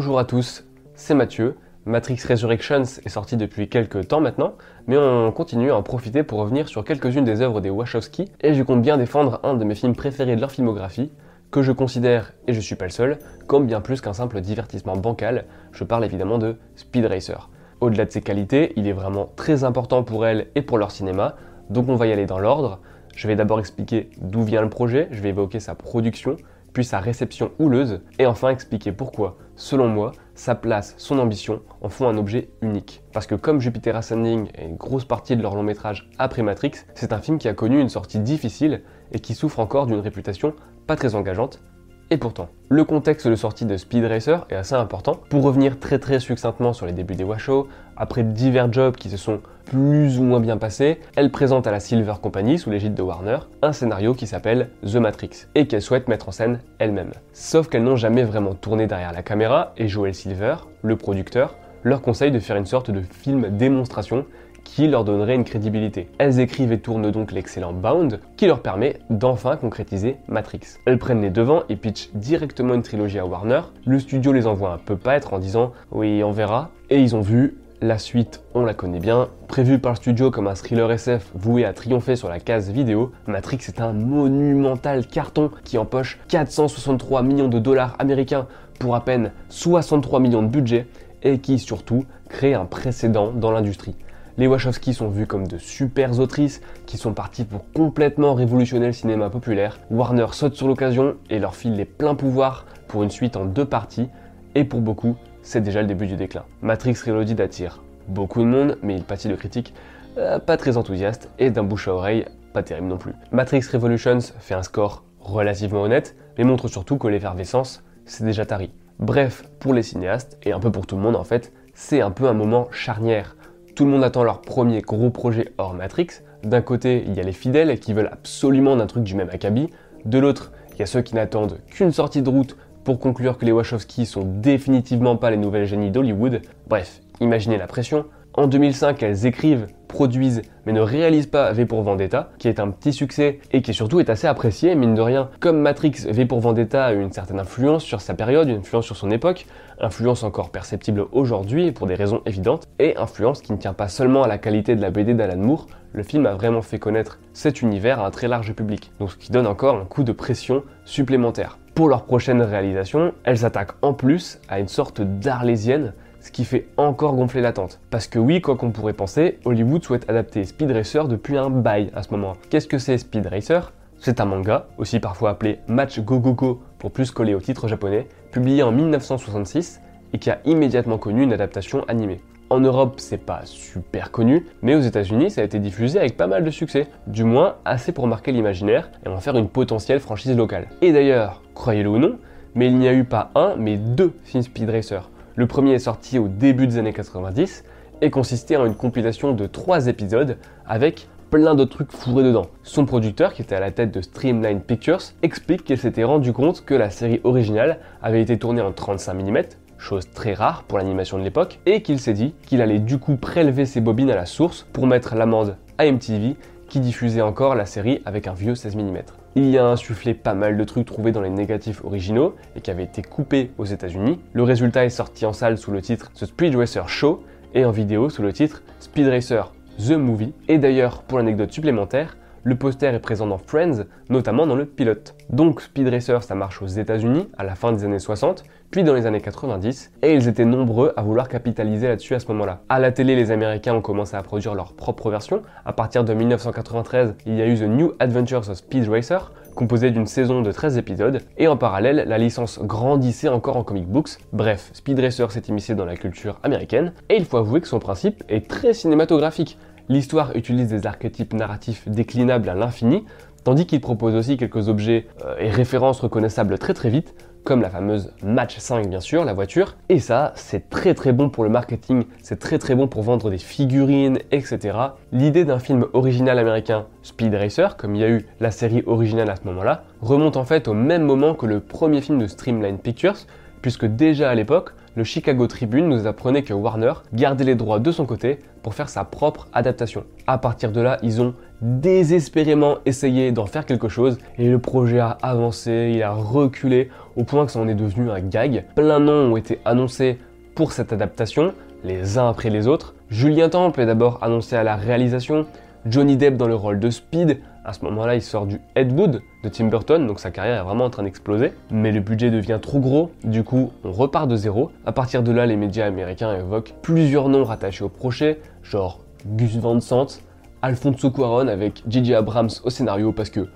Bonjour à tous, c'est Mathieu. Matrix Resurrections est sorti depuis quelques temps maintenant, mais on continue à en profiter pour revenir sur quelques-unes des œuvres des Wachowski, et je compte bien défendre un de mes films préférés de leur filmographie, que je considère, et je suis pas le seul, comme bien plus qu'un simple divertissement bancal, je parle évidemment de Speed Racer. Au-delà de ses qualités, il est vraiment très important pour elle et pour leur cinéma, donc on va y aller dans l'ordre. Je vais d'abord expliquer d'où vient le projet, je vais évoquer sa production, puis sa réception houleuse, et enfin expliquer pourquoi, selon moi, sa place, son ambition en font un objet unique. Parce que comme Jupiter Ascending est une grosse partie de leur long métrage après Matrix, c'est un film qui a connu une sortie difficile et qui souffre encore d'une réputation pas très engageante, et pourtant, le contexte de sortie de Speed Racer est assez important. Pour revenir très très succinctement sur les débuts des Washoe, après divers jobs qui se sont plus ou moins bien passés, elle présente à la Silver Company, sous l'égide de Warner, un scénario qui s'appelle The Matrix, et qu'elle souhaite mettre en scène elle-même. Sauf qu'elles n'ont jamais vraiment tourné derrière la caméra, et Joel Silver, le producteur, leur conseille de faire une sorte de film démonstration qui leur donnerait une crédibilité. Elles écrivent et tournent donc l'excellent Bound, qui leur permet d'enfin concrétiser Matrix. Elles prennent les devants et pitchent directement une trilogie à Warner. Le studio les envoie un peu paître en disant oui, on verra. Et ils ont vu, la suite, on la connaît bien. Prévu par le studio comme un thriller SF voué à triompher sur la case vidéo, Matrix est un monumental carton qui empoche 463 millions de dollars américains pour à peine 63 millions de budget et qui surtout crée un précédent dans l'industrie. Les Wachowski sont vus comme de super autrices qui sont parties pour complètement révolutionner le cinéma populaire. Warner saute sur l'occasion et leur file les pleins pouvoirs pour une suite en deux parties, et pour beaucoup, c'est déjà le début du déclin. Matrix Reloaded attire beaucoup de monde, mais il pâtit de critiques euh, pas très enthousiastes et d'un bouche à oreille pas terrible non plus. Matrix Revolutions fait un score relativement honnête, mais montre surtout que l'effervescence, c'est déjà tari. Bref, pour les cinéastes, et un peu pour tout le monde en fait, c'est un peu un moment charnière. Tout le monde attend leur premier gros projet hors Matrix. D'un côté, il y a les fidèles qui veulent absolument d'un truc du même acabit. De l'autre, il y a ceux qui n'attendent qu'une sortie de route pour conclure que les Wachowski sont définitivement pas les nouvelles génies d'Hollywood. Bref, imaginez la pression. En 2005, elles écrivent, produisent, mais ne réalisent pas V pour Vendetta, qui est un petit succès et qui surtout est assez apprécié, mine de rien. Comme Matrix, V pour Vendetta a eu une certaine influence sur sa période, une influence sur son époque, influence encore perceptible aujourd'hui pour des raisons évidentes, et influence qui ne tient pas seulement à la qualité de la BD d'Alan Moore, le film a vraiment fait connaître cet univers à un très large public, donc ce qui donne encore un coup de pression supplémentaire. Pour leur prochaine réalisation, elles s'attaquent en plus à une sorte d'arlésienne, ce qui fait encore gonfler l'attente. Parce que oui, quoi qu'on pourrait penser, Hollywood souhaite adapter Speed Racer depuis un bail à ce moment. Qu'est-ce que c'est Speed Racer? C'est un manga, aussi parfois appelé Match Go Go Go pour plus coller au titre japonais, publié en 1966 et qui a immédiatement connu une adaptation animée. En Europe, c'est pas super connu, mais aux États-Unis, ça a été diffusé avec pas mal de succès, du moins assez pour marquer l'imaginaire et en faire une potentielle franchise locale. Et d'ailleurs, croyez-le ou non, mais il n'y a eu pas un, mais deux Speed Racer. Le premier est sorti au début des années 90 et consistait en une compilation de trois épisodes avec plein d'autres trucs fourrés dedans. Son producteur, qui était à la tête de Streamline Pictures, explique qu'il s'était rendu compte que la série originale avait été tournée en 35 mm, chose très rare pour l'animation de l'époque, et qu'il s'est dit qu'il allait du coup prélever ses bobines à la source pour mettre l'amende à MTV qui diffusait encore la série avec un vieux 16 mm. Il y a insufflé pas mal de trucs trouvés dans les négatifs originaux et qui avaient été coupés aux États-Unis. Le résultat est sorti en salle sous le titre The Speed Racer Show et en vidéo sous le titre Speed Racer The Movie. Et d'ailleurs, pour l'anecdote supplémentaire, le poster est présent dans Friends, notamment dans le pilote. Donc Speed Racer, ça marche aux États-Unis à la fin des années 60, puis dans les années 90, et ils étaient nombreux à vouloir capitaliser là-dessus à ce moment-là. À la télé, les Américains ont commencé à produire leur propre version. À partir de 1993, il y a eu The New Adventures of Speed Racer, composé d'une saison de 13 épisodes, et en parallèle, la licence grandissait encore en comic books. Bref, Speed Racer s'est immiscé dans la culture américaine, et il faut avouer que son principe est très cinématographique. L'histoire utilise des archétypes narratifs déclinables à l'infini, tandis qu'il propose aussi quelques objets euh, et références reconnaissables très très vite, comme la fameuse Match 5 bien sûr, la voiture. Et ça, c'est très très bon pour le marketing, c'est très très bon pour vendre des figurines, etc. L'idée d'un film original américain, Speed Racer, comme il y a eu la série originale à ce moment-là, remonte en fait au même moment que le premier film de Streamline Pictures, puisque déjà à l'époque, le Chicago Tribune nous apprenait que Warner gardait les droits de son côté pour faire sa propre adaptation. À partir de là, ils ont désespérément essayé d'en faire quelque chose et le projet a avancé, il a reculé au point que ça en est devenu un gag. Plein de noms ont été annoncés pour cette adaptation, les uns après les autres. Julien Temple est d'abord annoncé à la réalisation, Johnny Depp dans le rôle de Speed, à ce moment-là, il sort du Ed de Tim Burton, donc sa carrière est vraiment en train d'exploser. Mais le budget devient trop gros, du coup, on repart de zéro. À partir de là, les médias américains évoquent plusieurs noms rattachés au projet, genre Gus Van Sant, Alfonso Cuaron avec Gigi Abrams au scénario parce que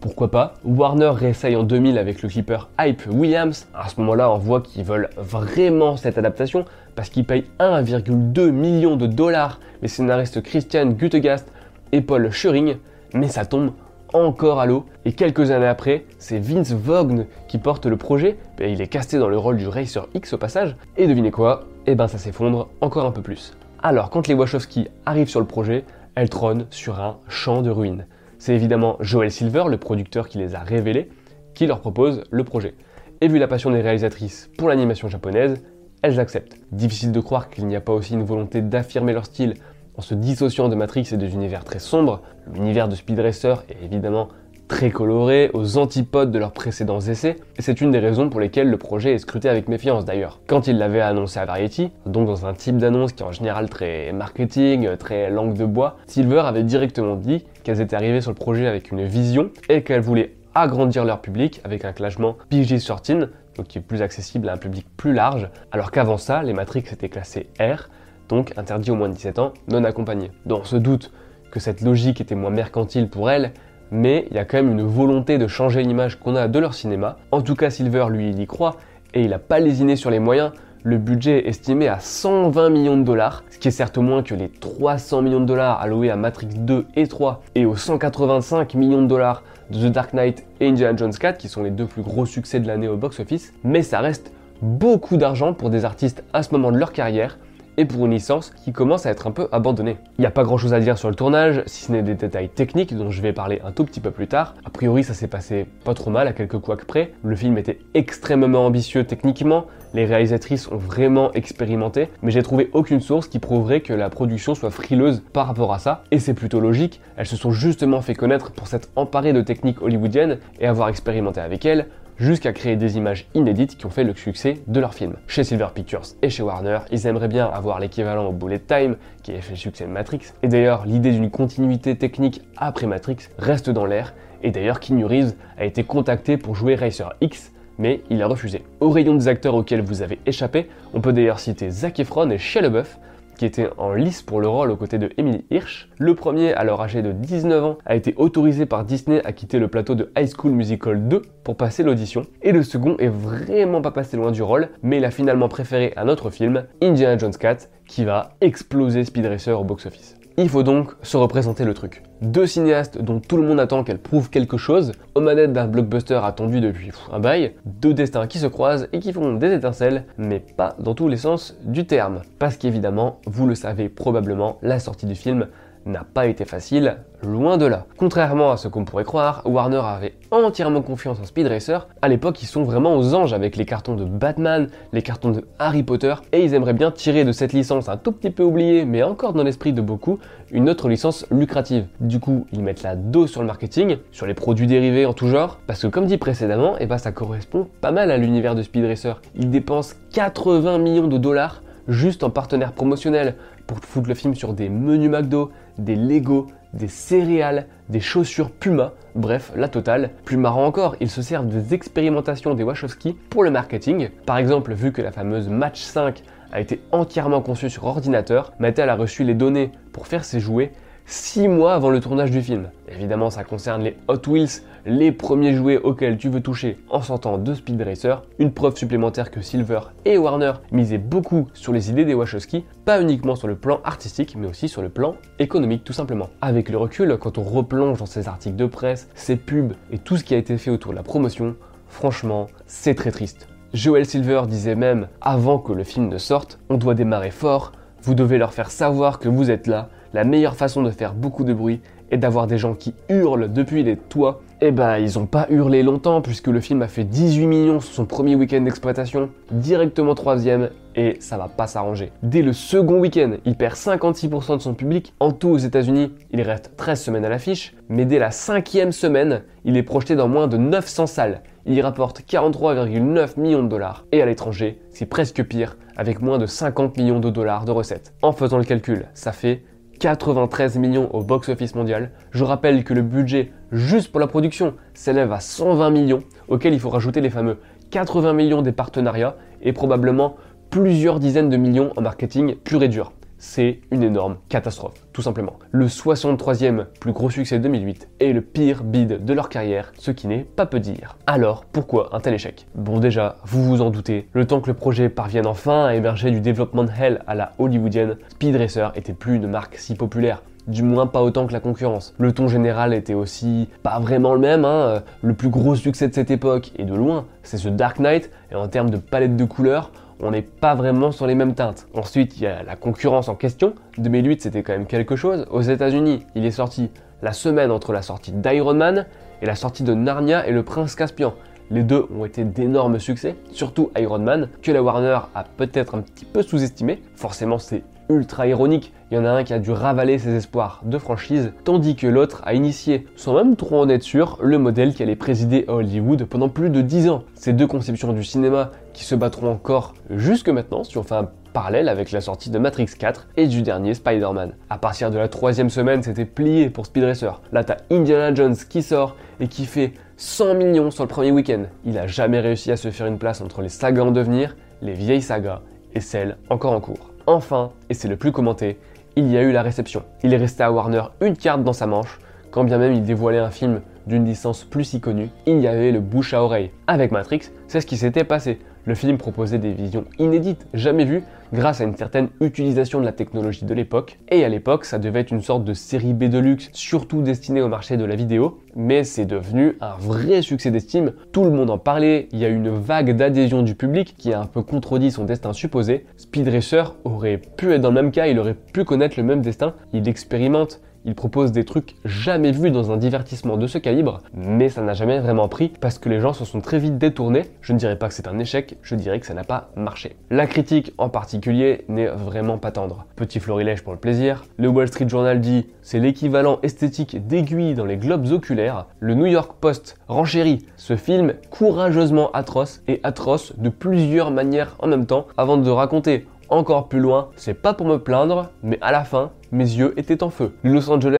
pourquoi pas. Warner réessaye en 2000 avec le clipper Hype Williams. À ce moment-là, on voit qu'ils veulent vraiment cette adaptation parce qu'ils payent 1,2 million de dollars les scénaristes Christian Gutegast et Paul Schuring mais ça tombe encore à l'eau. Et quelques années après, c'est Vince Vaughn qui porte le projet. Il est casté dans le rôle du Racer X au passage. Et devinez quoi? Eh ben ça s'effondre encore un peu plus. Alors quand les Wachowski arrivent sur le projet, elles trônent sur un champ de ruines. C'est évidemment Joel Silver, le producteur qui les a révélés, qui leur propose le projet. Et vu la passion des réalisatrices pour l'animation japonaise, elles acceptent. Difficile de croire qu'il n'y a pas aussi une volonté d'affirmer leur style en se dissociant de Matrix et des univers très sombres, l'univers de Speed Racer est évidemment très coloré, aux antipodes de leurs précédents essais, et c'est une des raisons pour lesquelles le projet est scruté avec méfiance d'ailleurs. Quand il l'avait annoncé à Variety, donc dans un type d'annonce qui est en général très marketing, très langue de bois, Silver avait directement dit qu'elles étaient arrivées sur le projet avec une vision et qu'elles voulaient agrandir leur public avec un classement PG-13, donc qui est plus accessible à un public plus large, alors qu'avant ça, les Matrix étaient classés R, donc interdit aux moins de 17 ans, non accompagnés. On se doute que cette logique était moins mercantile pour elle, mais il y a quand même une volonté de changer l'image qu'on a de leur cinéma. En tout cas, Silver, lui, il y croit, et il n'a pas lésiné sur les moyens. Le budget est estimé à 120 millions de dollars, ce qui est certes moins que les 300 millions de dollars alloués à Matrix 2 et 3 et aux 185 millions de dollars de The Dark Knight et Indiana Jones 4, qui sont les deux plus gros succès de l'année au box-office, mais ça reste beaucoup d'argent pour des artistes à ce moment de leur carrière, et pour une licence qui commence à être un peu abandonnée. Il n'y a pas grand chose à dire sur le tournage, si ce n'est des détails techniques dont je vais parler un tout petit peu plus tard. A priori, ça s'est passé pas trop mal à quelques couacs près. Le film était extrêmement ambitieux techniquement, les réalisatrices ont vraiment expérimenté, mais j'ai trouvé aucune source qui prouverait que la production soit frileuse par rapport à ça, et c'est plutôt logique, elles se sont justement fait connaître pour s'être emparées de techniques hollywoodiennes et avoir expérimenté avec elles, jusqu'à créer des images inédites qui ont fait le succès de leur film. Chez Silver Pictures et chez Warner, ils aimeraient bien avoir l'équivalent au Bullet Time, qui a fait le succès de Matrix, et d'ailleurs l'idée d'une continuité technique après Matrix reste dans l'air, et d'ailleurs Keanu Reeves a été contacté pour jouer Racer X, mais il a refusé. Au rayon des acteurs auxquels vous avez échappé, on peut d'ailleurs citer Zac Efron et Shia LaBeouf, qui était en lice pour le rôle aux côtés de Emily Hirsch. Le premier, alors âgé de 19 ans, a été autorisé par Disney à quitter le plateau de High School Musical 2 pour passer l'audition. Et le second est vraiment pas passé loin du rôle, mais il a finalement préféré un autre film, Indiana Jones 4, qui va exploser Speed Racer au box-office. Il faut donc se représenter le truc. Deux cinéastes dont tout le monde attend qu'elles prouvent quelque chose, aux manettes d'un blockbuster attendu depuis un bail, deux destins qui se croisent et qui font des étincelles, mais pas dans tous les sens du terme. Parce qu'évidemment, vous le savez probablement, la sortie du film n'a pas été facile, loin de là. Contrairement à ce qu'on pourrait croire, Warner avait entièrement confiance en Speed Racer. À l'époque, ils sont vraiment aux anges avec les cartons de Batman, les cartons de Harry Potter, et ils aimeraient bien tirer de cette licence un tout petit peu oubliée, mais encore dans l'esprit de beaucoup, une autre licence lucrative. Du coup, ils mettent la dose sur le marketing, sur les produits dérivés en tout genre, parce que comme dit précédemment, et eh ben, ça correspond pas mal à l'univers de Speed Racer. Ils dépensent 80 millions de dollars juste en partenaire promotionnel pour foutre le film sur des menus McDo, des Lego, des céréales, des chaussures Puma, bref, la totale. Plus marrant encore, ils se servent des expérimentations des Wachowski pour le marketing. Par exemple, vu que la fameuse Match 5 a été entièrement conçue sur ordinateur, Mattel a reçu les données pour faire ses jouets 6 mois avant le tournage du film. Évidemment, ça concerne les Hot Wheels, les premiers jouets auxquels tu veux toucher en sortant de Speed Racer, une preuve supplémentaire que Silver et Warner misaient beaucoup sur les idées des Wachowski, pas uniquement sur le plan artistique, mais aussi sur le plan économique tout simplement. Avec le recul, quand on replonge dans ces articles de presse, ces pubs et tout ce qui a été fait autour de la promotion, franchement, c'est très triste. Joel Silver disait même, avant que le film ne sorte, on doit démarrer fort, vous devez leur faire savoir que vous êtes là, la meilleure façon de faire beaucoup de bruit est d'avoir des gens qui hurlent depuis les toits. Eh ben, ils ont pas hurlé longtemps puisque le film a fait 18 millions sur son premier week-end d'exploitation, directement troisième, et ça va pas s'arranger. Dès le second week-end, il perd 56% de son public. En tout aux États-Unis, il reste 13 semaines à l'affiche, mais dès la cinquième semaine, il est projeté dans moins de 900 salles. Il y rapporte 43,9 millions de dollars. Et à l'étranger, c'est presque pire, avec moins de 50 millions de dollars de recettes. En faisant le calcul, ça fait 93 millions au box-office mondial. Je rappelle que le budget juste pour la production s'élève à 120 millions, auquel il faut rajouter les fameux 80 millions des partenariats et probablement plusieurs dizaines de millions en marketing pur et dur c'est une énorme catastrophe, tout simplement. Le 63e plus gros succès de 2008 est le pire bid de leur carrière, ce qui n'est pas peu dire. Alors, pourquoi un tel échec? Bon déjà, vous vous en doutez, le temps que le projet parvienne enfin à émerger du développement de Hell à la hollywoodienne, Speed Racer était plus une marque si populaire du moins pas autant que la concurrence. Le ton général était aussi pas vraiment le même, hein. le plus gros succès de cette époque, et de loin, c'est ce Dark Knight, et en termes de palette de couleurs, on n'est pas vraiment sur les mêmes teintes. Ensuite, il y a la concurrence en question. 2008, c'était quand même quelque chose. Aux États-Unis, il est sorti la semaine entre la sortie d'Iron Man et la sortie de Narnia et le Prince Caspian. Les deux ont été d'énormes succès, surtout Iron Man, que la Warner a peut-être un petit peu sous-estimé. Forcément, c'est ultra ironique. Il y en a un qui a dû ravaler ses espoirs de franchise, tandis que l'autre a initié, sans même trop en être sûr, le modèle qui allait présider à Hollywood pendant plus de 10 ans. Ces deux conceptions du cinéma qui se battront encore jusque maintenant, si on fait un parallèle avec la sortie de Matrix 4 et du dernier Spider-Man. À partir de la troisième semaine, c'était plié pour Speed Racer. Là, t'as Indiana Jones qui sort et qui fait 100 millions sur le premier week-end. Il a jamais réussi à se faire une place entre les sagas en devenir, les vieilles sagas et celles encore en cours. Enfin, et c'est le plus commenté, il y a eu la réception. Il est resté à Warner une carte dans sa manche, quand bien même il dévoilait un film d'une licence plus si connue, il y avait le bouche à oreille. Avec Matrix, c'est ce qui s'était passé. Le film proposait des visions inédites, jamais vues, grâce à une certaine utilisation de la technologie de l'époque. Et à l'époque, ça devait être une sorte de série B de luxe, surtout destinée au marché de la vidéo. Mais c'est devenu un vrai succès d'estime. Tout le monde en parlait. Il y a une vague d'adhésion du public qui a un peu contredit son destin supposé. Speed Racer aurait pu être dans le même cas, il aurait pu connaître le même destin. Il expérimente, il propose des trucs jamais vus dans un divertissement de ce calibre, mais ça n'a jamais vraiment pris parce que les gens se sont très vite détournés. Je ne dirais pas que c'est un échec, je dirais que ça n'a pas marché. La critique en particulier n'est vraiment pas tendre. Petit florilège pour le plaisir. Le Wall Street Journal dit c'est l'équivalent esthétique d'aiguille dans les globes oculaires. Le New York Post renchérit ce film courageusement atroce et atroce de plusieurs manières en même temps avant de raconter encore plus loin, c'est pas pour me plaindre, mais à la fin, mes yeux étaient en feu. Los Angeles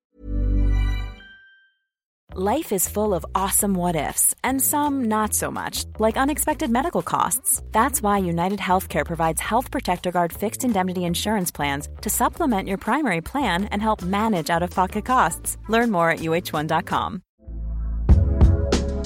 Life is full of awesome what ifs and some not so much, like unexpected medical costs. That's why United Healthcare provides Health Protector Guard fixed indemnity insurance plans to supplement your primary plan and help manage out-of-pocket costs. Learn more at uh1.com.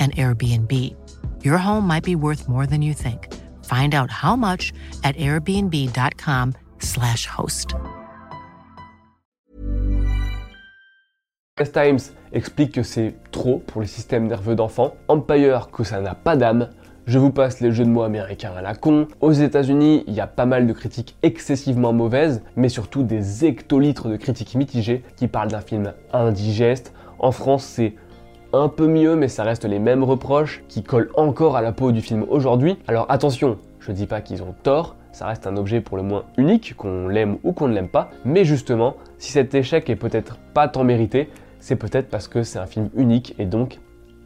an Airbnb. Your home might be worth more than you think. Find out how much at airbnb.com/slash host. Times explique que c'est trop pour les systèmes nerveux d'enfants. Empire que ça n'a pas d'âme. Je vous passe les jeux de mots américains à la con. Aux États-Unis, il y a pas mal de critiques excessivement mauvaises, mais surtout des hectolitres de critiques mitigées qui parlent d'un film indigeste. En France, c'est un peu mieux, mais ça reste les mêmes reproches qui collent encore à la peau du film aujourd'hui. Alors attention, je dis pas qu'ils ont tort, ça reste un objet pour le moins unique, qu'on l'aime ou qu'on ne l'aime pas, mais justement, si cet échec est peut-être pas tant mérité, c'est peut-être parce que c'est un film unique et donc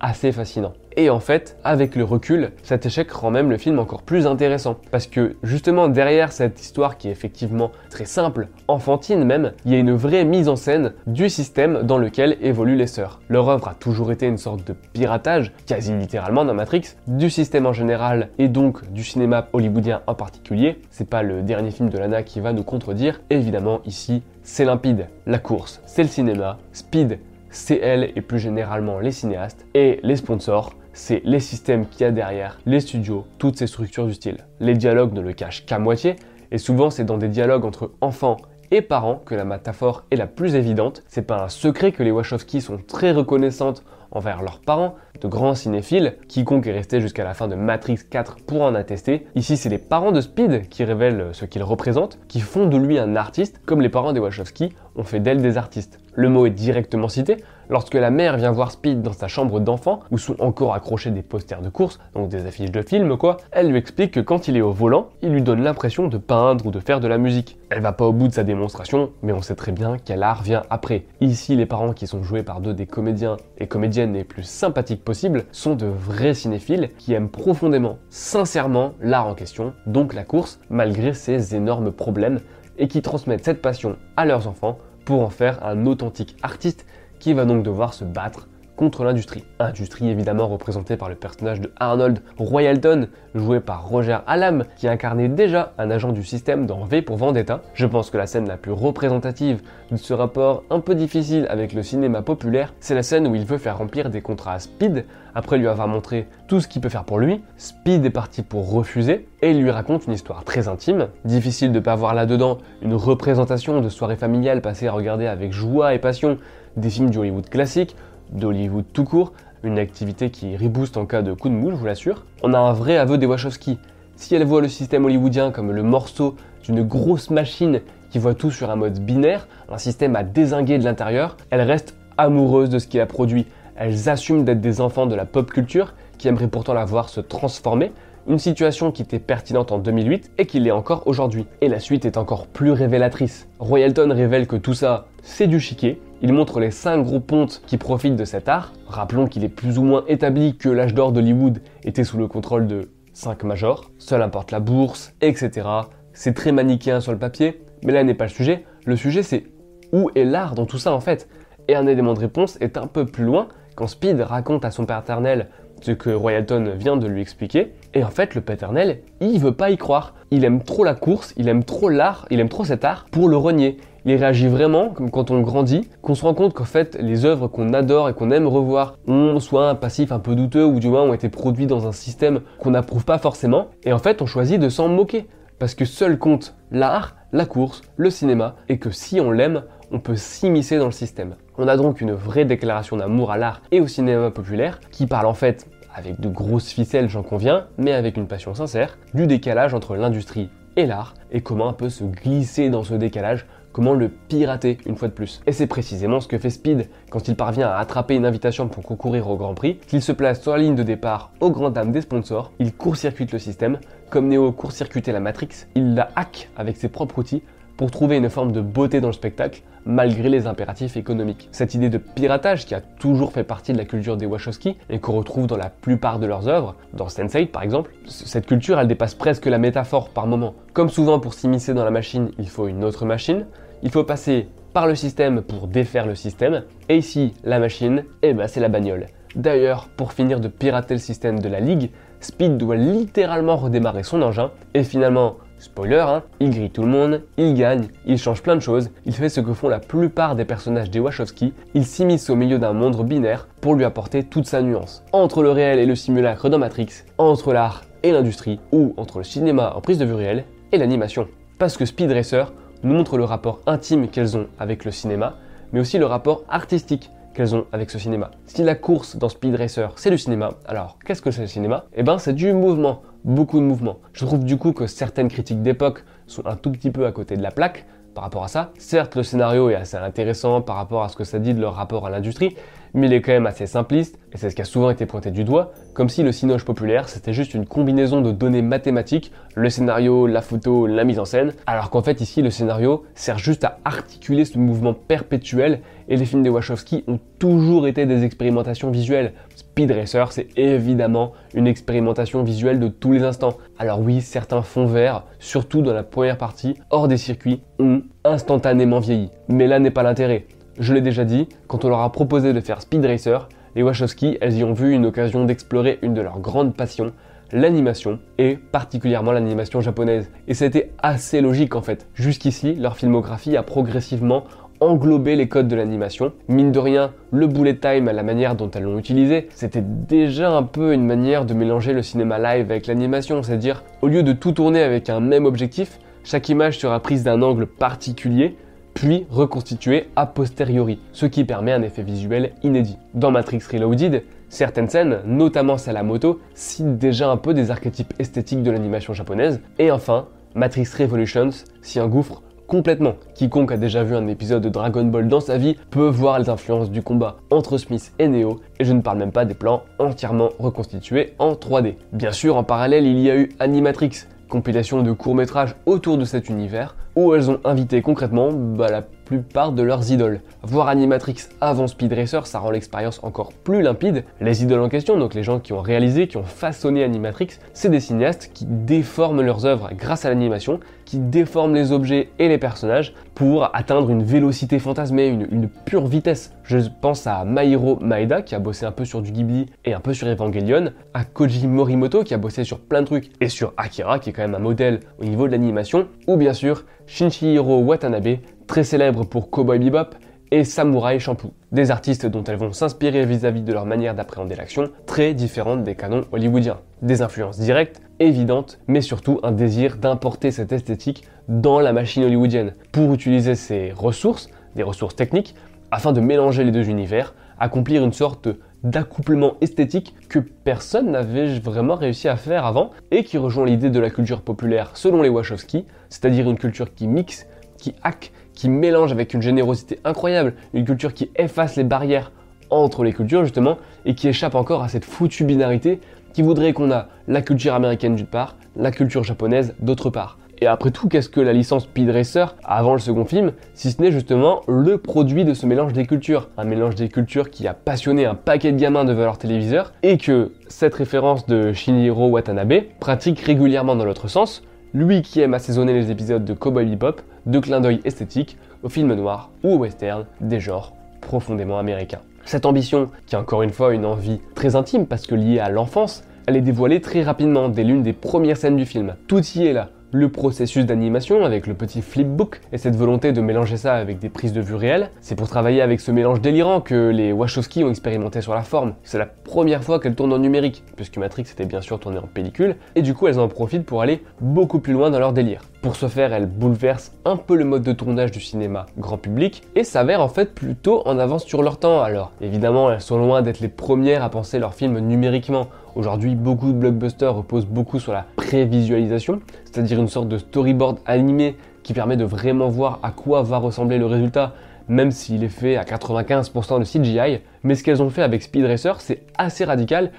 assez fascinant. Et en fait, avec le recul, cet échec rend même le film encore plus intéressant. Parce que justement, derrière cette histoire qui est effectivement très simple, enfantine même, il y a une vraie mise en scène du système dans lequel évoluent les sœurs. Leur œuvre a toujours été une sorte de piratage, quasi littéralement dans Matrix, du système en général et donc du cinéma hollywoodien en particulier. C'est pas le dernier film de Lana qui va nous contredire. Évidemment, ici, c'est limpide. La course, c'est le cinéma. Speed, c'est elle et plus généralement les cinéastes. Et les sponsors, c'est les systèmes qu'il y a derrière, les studios, toutes ces structures du style. Les dialogues ne le cachent qu'à moitié, et souvent c'est dans des dialogues entre enfants et parents que la métaphore est la plus évidente. C'est pas un secret que les Wachowski sont très reconnaissantes envers leurs parents, de grands cinéphiles, quiconque est resté jusqu'à la fin de Matrix 4 pour en attester. Ici, c'est les parents de Speed qui révèlent ce qu'il représente, qui font de lui un artiste, comme les parents des Wachowski ont fait d'elle des artistes. Le mot est directement cité lorsque la mère vient voir Speed dans sa chambre d'enfant, où sont encore accrochés des posters de course, donc des affiches de films quoi, elle lui explique que quand il est au volant, il lui donne l'impression de peindre ou de faire de la musique. Elle va pas au bout de sa démonstration, mais on sait très bien quel art vient après. Ici, les parents qui sont joués par deux des comédiens et comédiennes les plus sympathiques possibles sont de vrais cinéphiles qui aiment profondément, sincèrement l'art en question, donc la course, malgré ses énormes problèmes, et qui transmettent cette passion à leurs enfants pour en faire un authentique artiste qui va donc devoir se battre contre l'industrie. Industrie évidemment représentée par le personnage de Arnold Royalton, joué par Roger Allam, qui incarnait déjà un agent du système dans V pour Vendetta. Je pense que la scène la plus représentative de ce rapport un peu difficile avec le cinéma populaire, c'est la scène où il veut faire remplir des contrats à Speed, après lui avoir montré tout ce qu'il peut faire pour lui. Speed est parti pour refuser, et il lui raconte une histoire très intime. Difficile de pas voir là-dedans une représentation de soirée familiale passée à regarder avec joie et passion des films du Hollywood classique, d'Hollywood tout court, une activité qui rebooste en cas de coup de mou, je vous l'assure. On a un vrai aveu des Wachowski. Si elle voit le système hollywoodien comme le morceau d'une grosse machine qui voit tout sur un mode binaire, un système à désinguer de l'intérieur, elle reste amoureuse de ce qu'il a produit. Elles assument d'être des enfants de la pop culture qui aimeraient pourtant la voir se transformer, une situation qui était pertinente en 2008 et qui l'est encore aujourd'hui. Et la suite est encore plus révélatrice. Royalton révèle que tout ça, c'est du chiquet. Il montre les 5 gros pontes qui profitent de cet art. Rappelons qu'il est plus ou moins établi que l'âge d'or d'Hollywood était sous le contrôle de 5 majors. Seul importe la bourse, etc. C'est très manichéen sur le papier, mais là n'est pas le sujet. Le sujet c'est où est l'art dans tout ça en fait? Et un élément de réponse est un peu plus loin quand Speed raconte à son paternel ce que Royalton vient de lui expliquer. Et en fait, le paternel, il veut pas y croire. Il aime trop la course, il aime trop l'art, il aime trop cet art pour le renier. Il réagit vraiment comme quand on grandit, qu'on se rend compte qu'en fait, les œuvres qu'on adore et qu'on aime revoir ont soit un passif un peu douteux ou du moins ont été produits dans un système qu'on n'approuve pas forcément. Et en fait, on choisit de s'en moquer. Parce que seul compte l'art, la course, le cinéma, et que si on l'aime, on peut s'immiscer dans le système. On a donc une vraie déclaration d'amour à l'art et au cinéma populaire qui parle en fait avec de grosses ficelles, j'en conviens, mais avec une passion sincère, du décalage entre l'industrie et l'art, et comment un peu se glisser dans ce décalage, comment le pirater une fois de plus. Et c'est précisément ce que fait Speed quand il parvient à attraper une invitation pour concourir au Grand Prix, qu'il se place sur la ligne de départ aux grandes dames des sponsors, il court-circuite le système, comme Neo court-circuitait la Matrix, il la hack avec ses propres outils pour trouver une forme de beauté dans le spectacle, malgré les impératifs économiques. Cette idée de piratage qui a toujours fait partie de la culture des Wachowski et qu'on retrouve dans la plupart de leurs œuvres, dans Sense8 par exemple, cette culture elle dépasse presque la métaphore par moment. Comme souvent pour s'immiscer dans la machine, il faut une autre machine, il faut passer par le système pour défaire le système, et ici la machine, eh ben c'est la bagnole. D'ailleurs, pour finir de pirater le système de la Ligue, Speed doit littéralement redémarrer son engin, et finalement Spoiler, hein, il grille tout le monde, il gagne, il change plein de choses, il fait ce que font la plupart des personnages des Wachowski, il s'immisce au milieu d'un monde binaire pour lui apporter toute sa nuance. Entre le réel et le simulacre dans Matrix, entre l'art et l'industrie, ou entre le cinéma en prise de vue réelle et l'animation. Parce que Speed Racer nous montre le rapport intime qu'elles ont avec le cinéma, mais aussi le rapport artistique qu'elles ont avec ce cinéma. Si la course dans Speed Racer c'est du cinéma, alors qu'est-ce que c'est le cinéma? Eh ben c'est du mouvement, beaucoup de mouvement. Je trouve du coup que certaines critiques d'époque sont un tout petit peu à côté de la plaque par rapport à ça. Certes, le scénario est assez intéressant par rapport à ce que ça dit de leur rapport à l'industrie, mais il est quand même assez simpliste, et c'est ce qui a souvent été pointé du doigt, comme si le cinoche populaire c'était juste une combinaison de données mathématiques, le scénario, la photo, la mise en scène, alors qu'en fait ici le scénario sert juste à articuler ce mouvement perpétuel, et les films des Wachowski ont toujours été des expérimentations visuelles. Speed Racer, c'est évidemment une expérimentation visuelle de tous les instants. Alors oui, certains fonds verts, surtout dans la première partie, hors des circuits, ont instantanément vieilli. Mais là n'est pas l'intérêt. Je l'ai déjà dit, quand on leur a proposé de faire Speed Racer, les Wachowski, elles y ont vu une occasion d'explorer une de leurs grandes passions, l'animation, et particulièrement l'animation japonaise. Et c'était assez logique en fait. Jusqu'ici, leur filmographie a progressivement englober les codes de l'animation. Mine de rien, le bullet time à la manière dont elles l'ont utilisé, c'était déjà un peu une manière de mélanger le cinéma live avec l'animation, c'est-à-dire au lieu de tout tourner avec un même objectif, chaque image sera prise d'un angle particulier, puis reconstituée a posteriori, ce qui permet un effet visuel inédit. Dans Matrix Reloaded, certaines scènes, notamment celle à moto, citent déjà un peu des archétypes esthétiques de l'animation japonaise, et enfin, Matrix Revolutions s'y engouffre complètement. Quiconque a déjà vu un épisode de Dragon Ball dans sa vie peut voir les influences du combat entre Smith et Neo, et je ne parle même pas des plans entièrement reconstitués en 3D. Bien sûr, en parallèle, il y a eu Animatrix, compilation de courts-métrages autour de cet univers, où elles ont invité concrètement bah, la plupart de leurs idoles. Voir Animatrix avant Speed Racer, ça rend l'expérience encore plus limpide. Les idoles en question, donc les gens qui ont réalisé, qui ont façonné Animatrix, c'est des cinéastes qui déforment leurs œuvres grâce à l'animation, qui déforment les objets et les personnages pour atteindre une vélocité fantasmée, une, pure vitesse. Je pense à Mairo Maeda qui a bossé un peu sur du Ghibli et un peu sur Evangelion, à Koji Morimoto qui a bossé sur plein de trucs et sur Akira qui est quand même un modèle au niveau de l'animation, ou bien sûr Shinjiro Watanabe très célèbre pour Cowboy Bebop et Samurai Shampoo, des artistes dont elles vont s'inspirer vis-à-vis de leur manière d'appréhender l'action, très différente des canons hollywoodiens. Des influences directes, évidentes, mais surtout un désir d'importer cette esthétique dans la machine hollywoodienne, pour utiliser ces ressources, des ressources techniques, afin de mélanger les deux univers, accomplir une sorte d'accouplement esthétique que personne n'avait vraiment réussi à faire avant et qui rejoint l'idée de la culture populaire selon les Wachowski, c'est-à-dire une culture qui mixe, qui hack, qui mélange avec une générosité incroyable, une culture qui efface les barrières entre les cultures justement et qui échappe encore à cette foutue binarité qui voudrait qu'on a la culture américaine d'une part, la culture japonaise d'autre part. Et après tout, qu'est-ce que la licence Racer avant le second film, si ce n'est justement le produit de ce mélange des cultures Un mélange des cultures qui a passionné un paquet de gamins devant leur téléviseur et que cette référence de Shinjiro Watanabe pratique régulièrement dans l'autre sens, lui qui aime assaisonner les épisodes de Cowboy Bebop de clin d'œil esthétique au film noir ou au western, des genres profondément américains. Cette ambition, qui est encore une fois une envie très intime parce que liée à l'enfance, elle est dévoilée très rapidement dès l'une des premières scènes du film. Tout y est là, le processus d'animation avec le petit flipbook et cette volonté de mélanger ça avec des prises de vue réelles. C'est pour travailler avec ce mélange délirant que les Wachowski ont expérimenté sur la forme. C'est la première fois qu'elles tournent en numérique, puisque Matrix était bien sûr tourné en pellicule, et du coup elles en profitent pour aller beaucoup plus loin dans leur délire. Pour ce faire, elles bouleversent un peu le mode de tournage du cinéma grand public et s'avèrent en fait plutôt en avance sur leur temps. Alors évidemment, elles sont loin d'être les premières à penser leurs films numériquement. Aujourd'hui, beaucoup de blockbusters reposent beaucoup sur la prévisualisation, c'est-à-dire une sorte de storyboard animé qui permet de vraiment voir à quoi va ressembler le résultat, même s'il est fait à 95% de CGI. Mais ce qu'elles ont fait avec Speed Racer, c'est assez radical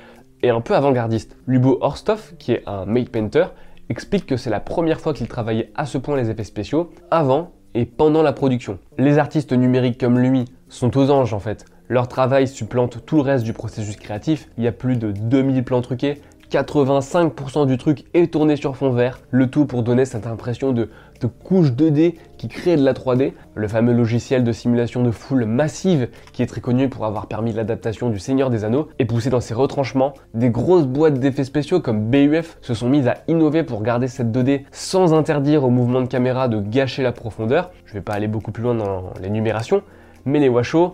et un peu avant-gardiste. Lubo Horstoff, qui est un made painter, explique que c'est la première fois qu'il travaillait à ce point les effets spéciaux, avant et pendant la production. Les artistes numériques comme lui sont aux anges en fait. Leur travail supplante tout le reste du processus créatif. Il y a plus de 2000 plans truqués, 85% du truc est tourné sur fond vert, le tout pour donner cette impression de, de couche 2D qui crée de la 3D, le fameux logiciel de simulation de foule massive qui est très connu pour avoir permis l'adaptation du Seigneur des Anneaux, et poussé dans ses retranchements, des grosses boîtes d'effets spéciaux comme BUF se sont mises à innover pour garder cette 2D sans interdire au mouvement de caméra de gâcher la profondeur. Je vais pas aller beaucoup plus loin dans l'énumération, mais les Washoe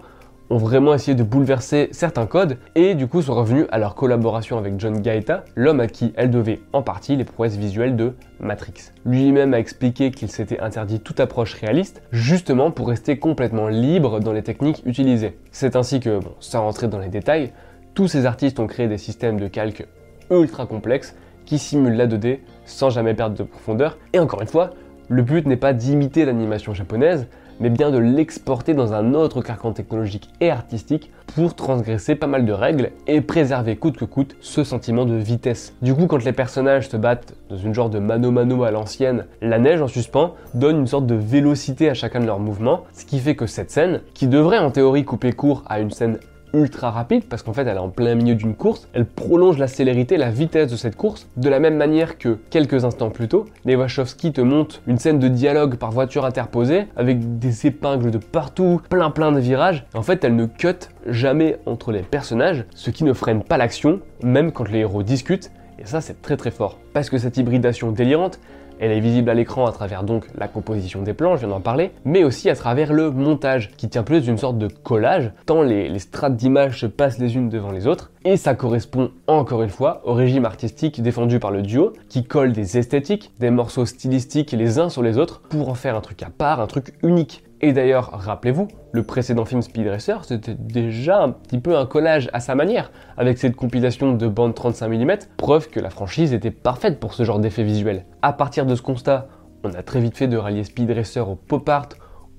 ont vraiment essayé de bouleverser certains codes et du coup sont revenus à leur collaboration avec John Gaeta, l'homme à qui elle devait en partie les prouesses visuelles de Matrix. Lui-même a expliqué qu'il s'était interdit toute approche réaliste, justement pour rester complètement libre dans les techniques utilisées. C'est ainsi que, sans rentrer dans les détails, tous ces artistes ont créé des systèmes de calque ultra complexes qui simulent la 2D sans jamais perdre de profondeur. Et encore une fois, le but n'est pas d'imiter l'animation japonaise, mais bien de l'exporter dans un autre carcan technologique et artistique pour transgresser pas mal de règles et préserver coûte que coûte ce sentiment de vitesse. Du coup, quand les personnages se battent dans une genre de mano-mano à l'ancienne, la neige en suspens donne une sorte de vélocité à chacun de leurs mouvements, ce qui fait que cette scène, qui devrait en théorie couper court à une scène ultra rapide parce qu'en fait elle est en plein milieu d'une course, elle prolonge la célérité, la vitesse de cette course, de la même manière que quelques instants plus tôt, les te montent une scène de dialogue par voiture interposée avec des épingles de partout, plein plein de virages. En fait elle ne cut jamais entre les personnages, ce qui ne freine pas l'action, même quand les héros discutent, et ça c'est très très fort. Parce que cette hybridation délirante, elle est visible à l'écran à travers donc la composition des plans, je viens d'en parler, mais aussi à travers le montage, qui tient plus d'une sorte de collage, tant les, strates d'images se passent les unes devant les autres, et ça correspond encore une fois au régime artistique défendu par le duo, qui colle des esthétiques, des morceaux stylistiques les uns sur les autres, pour en faire un truc à part, un truc unique. Et d'ailleurs, rappelez-vous, le précédent film Speed Racer, c'était déjà un petit peu un collage à sa manière, avec cette compilation de bandes 35 mm, preuve que la franchise était parfaite pour ce genre d'effet visuel. À partir de ce constat, on a très vite fait de rallier Speed Racer au pop art,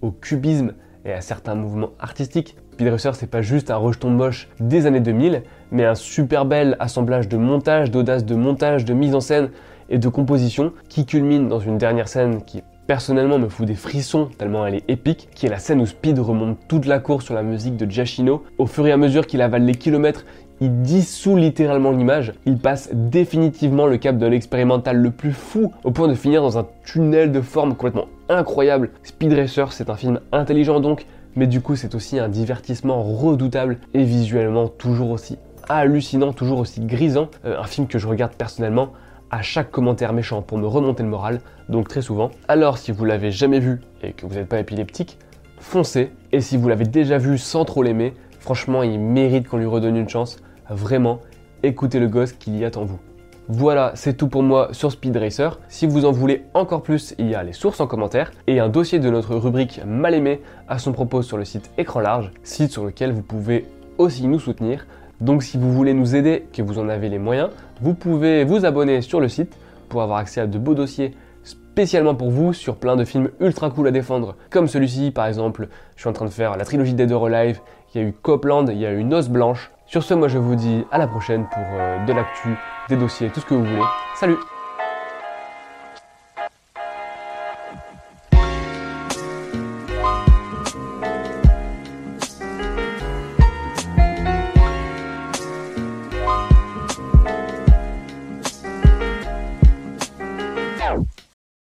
au cubisme et à certains mouvements artistiques. Speed Racer, c'est pas juste un rejeton moche des années 2000, mais un super bel assemblage de montage, d'audace de montage, de mise en scène et de composition qui culmine dans une dernière scène qui est personnellement me fout des frissons tellement elle est épique, qui est la scène où Speed remonte toute la course sur la musique de Giacchino. Au fur et à mesure qu'il avale les kilomètres, il dissout littéralement l'image, il passe définitivement le cap de l'expérimental le plus fou, au point de finir dans un tunnel de forme complètement incroyable. Speed Racer, c'est un film intelligent donc, mais du coup c'est aussi un divertissement redoutable et visuellement toujours aussi hallucinant, toujours aussi grisant. Euh, un film que je regarde personnellement à chaque commentaire méchant pour me remonter le moral, donc très souvent. Alors si vous l'avez jamais vu et que vous n'êtes pas épileptique, foncez. Et si vous l'avez déjà vu sans trop l'aimer, franchement il mérite qu'on lui redonne une chance. Vraiment, écoutez le gosse qu'il y a en vous. Voilà, c'est tout pour moi sur Speed Racer. Si vous en voulez encore plus, il y a les sources en commentaire et un dossier de notre rubrique Mal aimé à son propos sur le site Écran Large, site sur lequel vous pouvez aussi nous soutenir. Donc si vous voulez nous aider, que vous en avez les moyens, vous pouvez vous abonner sur le site pour avoir accès à de beaux dossiers spécialement pour vous sur plein de films ultra cool à défendre, comme celui-ci par exemple. Je suis en train de faire la trilogie Dead or Alive, il y a eu Copland, il y a eu Noce Blanche. Sur ce, moi je vous dis à la prochaine pour euh, de l'actu, des dossiers, tout ce que vous voulez. Salut